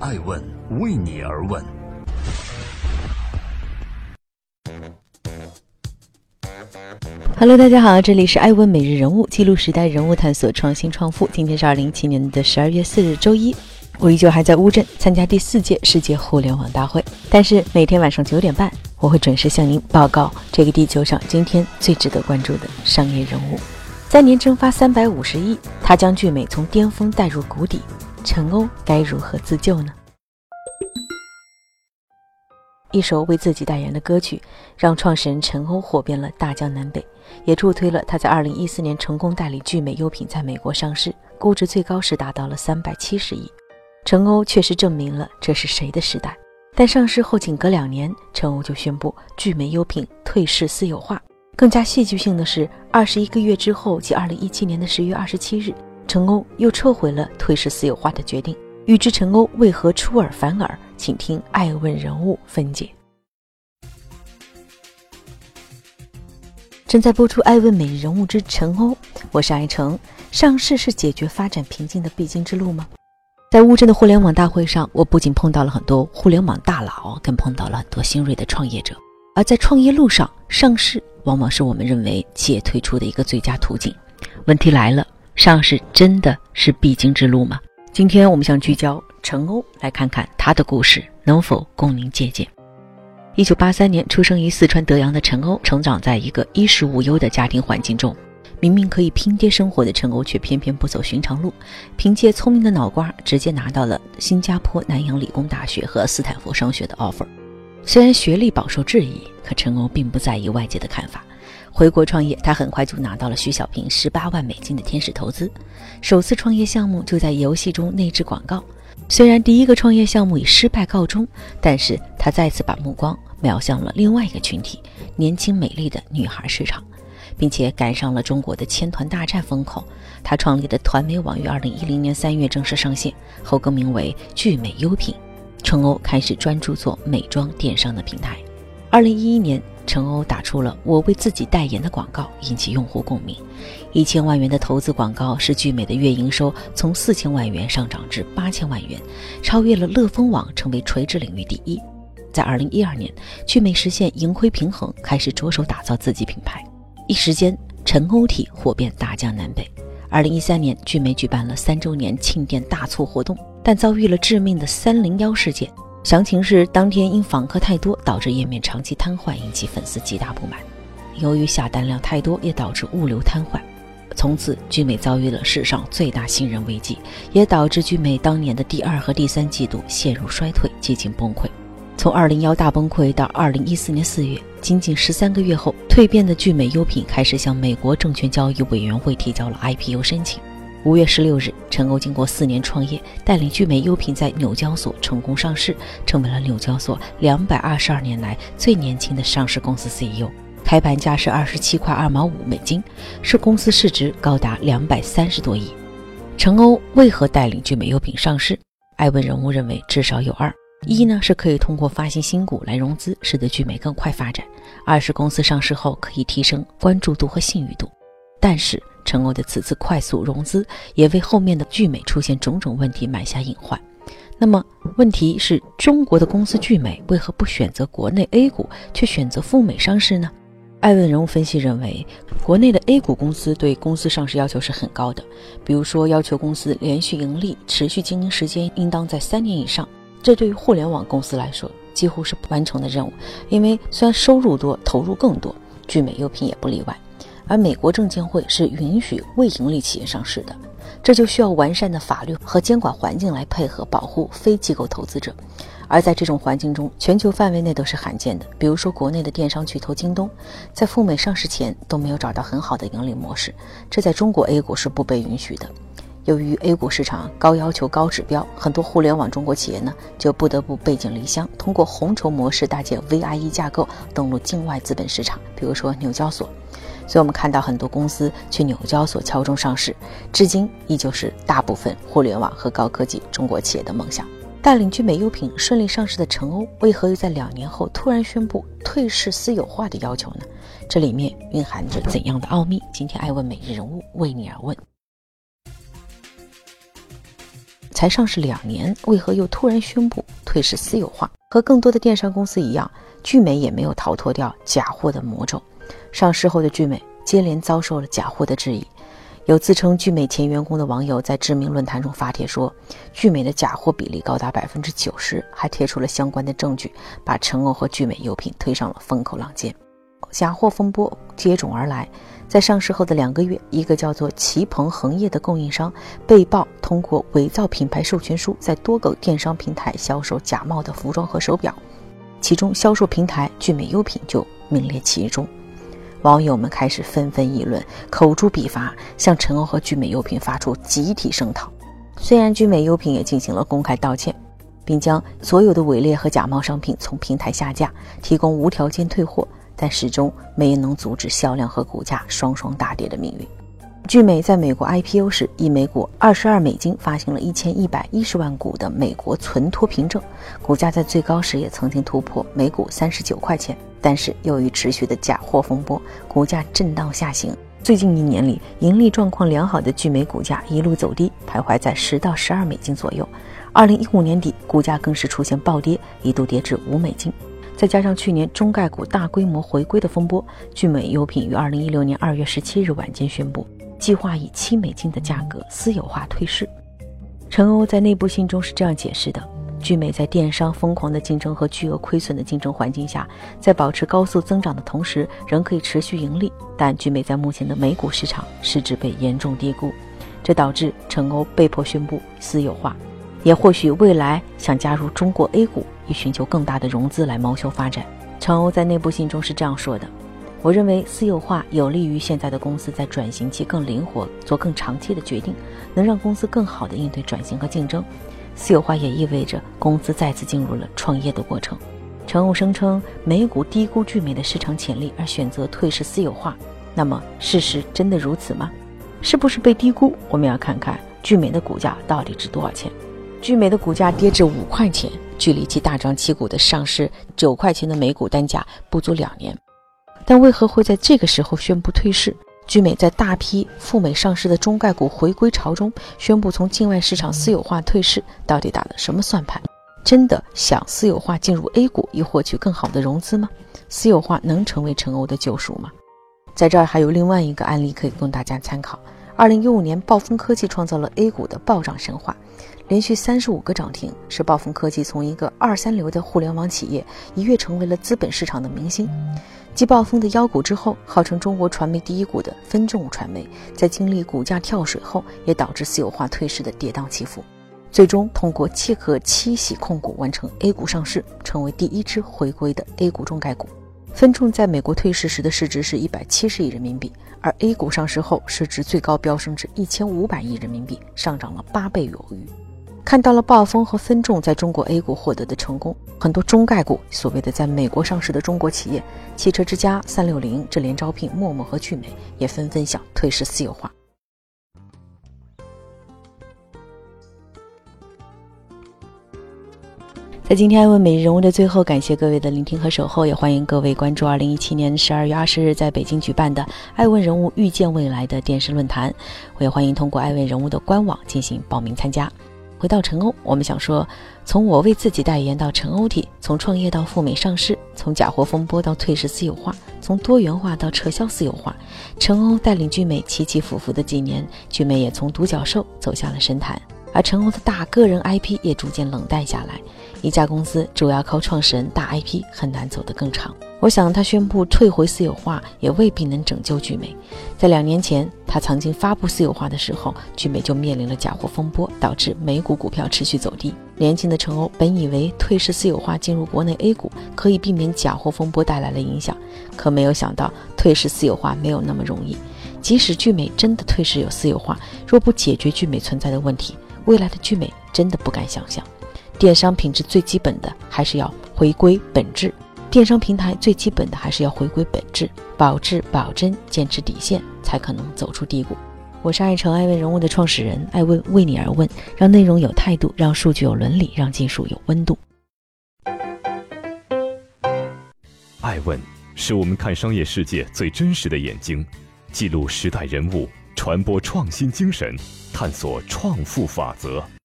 爱问为你而问。Hello，大家好，这里是爱问每日人物，记录时代人物，探索创新创富。今天是二零一七年的十二月四日，周一。我依旧还在乌镇参加第四届世界互联网大会，但是每天晚上九点半，我会准时向您报告这个地球上今天最值得关注的商业人物。三年蒸发三百五十亿，他将聚美从巅峰带入谷底，陈欧该如何自救呢？一首为自己代言的歌曲，让创始人陈欧火遍了大江南北，也助推了他在二零一四年成功代理聚美优品在美国上市，估值最高时达到了三百七十亿。陈欧确实证明了这是谁的时代，但上市后仅隔两年，陈欧就宣布聚美优品退市私有化。更加戏剧性的是，二十一个月之后，即二零一七年的十月二十七日，陈欧又撤回了退市私有化的决定。欲知陈欧为何出尔反尔，请听《爱问人物》分解。正在播出《爱问每日人物之陈欧》，我是爱成。上市是解决发展瓶颈的必经之路吗？在乌镇的互联网大会上，我不仅碰到了很多互联网大佬，更碰到了很多新锐的创业者。而在创业路上，上市往往是我们认为企业退出的一个最佳途径。问题来了，上市真的是必经之路吗？今天我们想聚焦陈欧，来看看他的故事能否供您借鉴。一九八三年出生于四川德阳的陈欧，成长在一个衣食无忧的家庭环境中。明明可以拼爹生活的陈欧，却偏偏不走寻常路，凭借聪明的脑瓜，直接拿到了新加坡南洋理工大学和斯坦福商学的 offer。虽然学历饱受质疑，可陈欧并不在意外界的看法。回国创业，他很快就拿到了徐小平十八万美金的天使投资。首次创业项目就在游戏中内置广告。虽然第一个创业项目以失败告终，但是他再次把目光瞄向了另外一个群体——年轻美丽的女孩市场，并且赶上了中国的千团大战风口。他创立的团美网于二零一零年三月正式上线，后更名为聚美优品。陈欧开始专注做美妆电商的平台。二零一一年。陈欧打出了我为自己代言的广告，引起用户共鸣。一千万元的投资广告使聚美的月营收从四千万元上涨至八千万元，超越了乐蜂网，成为垂直领域第一。在二零一二年，聚美实现盈亏平衡，开始着手打造自己品牌。一时间，陈欧体火遍大江南北。二零一三年，聚美举办了三周年庆典大促活动，但遭遇了致命的三零幺事件。详情是当天因访客太多，导致页面长期瘫痪，引起粉丝极大不满。由于下单量太多，也导致物流瘫痪。从此，聚美遭遇了史上最大信任危机，也导致聚美当年的第二和第三季度陷入衰退，接近崩溃。从二零幺大崩溃到二零一四年四月，仅仅十三个月后，蜕变的聚美优品开始向美国证券交易委员会提交了 IPO 申请。五月十六日，陈欧经过四年创业，带领聚美优品在纽交所成功上市，成为了纽交所两百二十二年来最年轻的上市公司 CEO。开盘价是二十七块二毛五美金，是公司市值高达两百三十多亿。陈欧为何带领聚美优品上市？艾问人物认为至少有二：一呢是可以通过发行新股来融资，使得聚美更快发展；二是公司上市后可以提升关注度和信誉度。但是。陈欧的此次快速融资，也为后面的聚美出现种种问题埋下隐患。那么，问题是中国的公司聚美为何不选择国内 A 股，却选择赴美上市呢？艾问人物分析认为，国内的 A 股公司对公司上市要求是很高的，比如说要求公司连续盈利、持续经营时间应当在三年以上。这对于互联网公司来说，几乎是不完成的任务。因为虽然收入多，投入更多，聚美优品也不例外。而美国证监会是允许未盈利企业上市的，这就需要完善的法律和监管环境来配合保护非机构投资者。而在这种环境中，全球范围内都是罕见的。比如说，国内的电商巨头京东，在赴美上市前都没有找到很好的盈利模式，这在中国 A 股是不被允许的。由于 A 股市场高要求、高指标，很多互联网中国企业呢就不得不背井离乡，通过红筹模式搭建 VIE 架构登陆境外资本市场，比如说纽交所。所以，我们看到很多公司去纽交所敲钟上市，至今依旧是大部分互联网和高科技中国企业的梦想。带领聚美优品顺利上市的陈欧，为何又在两年后突然宣布退市私有化的要求呢？这里面蕴含着怎样的奥秘？今天爱问每日人物为你而问。才上市两年，为何又突然宣布退市私有化？和更多的电商公司一样，聚美也没有逃脱掉假货的魔咒。上市后的聚美接连遭受了假货的质疑。有自称聚美前员工的网友在知名论坛中发帖说，聚美的假货比例高达百分之九十，还贴出了相关的证据，把陈欧和聚美优品推上了风口浪尖。假货风波接踵而来，在上市后的两个月，一个叫做齐鹏恒业的供应商被曝通过伪造品牌授权书，在多个电商平台销售假冒的服装和手表，其中销售平台聚美优品就名列其中。网友们开始纷纷议论，口诛笔伐，向陈欧和聚美优品发出集体声讨。虽然聚美优品也进行了公开道歉，并将所有的伪劣和假冒商品从平台下架，提供无条件退货，但始终没能阻止销量和股价双双大跌的命运。聚美在美国 IPO 时，以每股二十二美金发行了一千一百一十万股的美国存托凭证，股价在最高时也曾经突破每股三十九块钱。但是由于持续的假货风波，股价震荡下行。最近一年里，盈利状况良好的聚美股价一路走低，徘徊在十到十二美金左右。二零一五年底，股价更是出现暴跌，一度跌至五美金。再加上去年中概股大规模回归的风波，聚美优品于二零一六年二月十七日晚间宣布，计划以七美金的价格私有化退市。陈欧在内部信中是这样解释的。聚美在电商疯狂的竞争和巨额亏损的竞争环境下，在保持高速增长的同时，仍可以持续盈利。但聚美在目前的美股市场市值被严重低估，这导致陈欧被迫宣布私有化。也或许未来想加入中国 A 股，以寻求更大的融资来谋求发展。陈欧在内部信中是这样说的：“我认为私有化有利于现在的公司在转型期更灵活，做更长期的决定，能让公司更好地应对转型和竞争。”私有化也意味着公司再次进入了创业的过程。陈欧声称美股低估聚美的市场潜力而选择退市私有化，那么事实真的如此吗？是不是被低估？我们要看看聚美的股价到底值多少钱。聚美的股价跌至五块钱，距离其大张旗鼓的上市九块钱的每股单价不足两年，但为何会在这个时候宣布退市？聚美在大批赴美上市的中概股回归潮中，宣布从境外市场私有化退市，到底打了什么算盘？真的想私有化进入 A 股，以获取更好的融资吗？私有化能成为陈欧的救赎吗？在这儿还有另外一个案例可以供大家参考：二零一五年，暴风科技创造了 A 股的暴涨神话，连续三十五个涨停，使暴风科技从一个二三流的互联网企业，一跃成为了资本市场的明星。继暴风的妖股之后，号称中国传媒第一股的分众传媒，在经历股价跳水后，也导致私有化退市的跌宕起伏，最终通过契合七喜控股完成 A 股上市，成为第一支回归的 A 股中概股。分众在美国退市时的市值是一百七十亿人民币，而 A 股上市后，市值最高飙升至一千五百亿人民币，上涨了八倍有余。看到了暴风和分众在中国 A 股获得的成功，很多中概股，所谓的在美国上市的中国企业，汽车之家、三六零、智联招聘、陌陌和聚美，也纷纷想退市私有化。在今天艾问每日人物的最后，感谢各位的聆听和守候，也欢迎各位关注二零一七年十二月二十日在北京举办的艾问人物遇见未来的电视论坛，我也欢迎通过艾问人物的官网进行报名参加。回到陈欧，我们想说，从我为自己代言到陈欧体，从创业到赴美上市，从假货风波到退市私有化，从多元化到撤销私有化，陈欧带领聚美起起伏伏的几年，聚美也从独角兽走向了神坛，而陈欧的大个人 IP 也逐渐冷淡下来。一家公司主要靠创始人大 IP 很难走得更长。我想他宣布退回私有化也未必能拯救聚美。在两年前，他曾经发布私有化的时候，聚美就面临了假货风波，导致美股股票持续走低。年轻的陈欧本以为退市私有化进入国内 A 股可以避免假货风波带来的影响，可没有想到退市私有化没有那么容易。即使聚美真的退市有私有化，若不解决聚美存在的问题，未来的聚美真的不敢想象。电商品质最基本的还是要回归本质，电商平台最基本的还是要回归本质，保质保真，坚持底线，才可能走出低谷。我是爱成爱问人物的创始人，爱问为你而问，让内容有态度，让数据有伦理，让技术有温度。爱问是我们看商业世界最真实的眼睛，记录时代人物，传播创新精神，探索创富法则。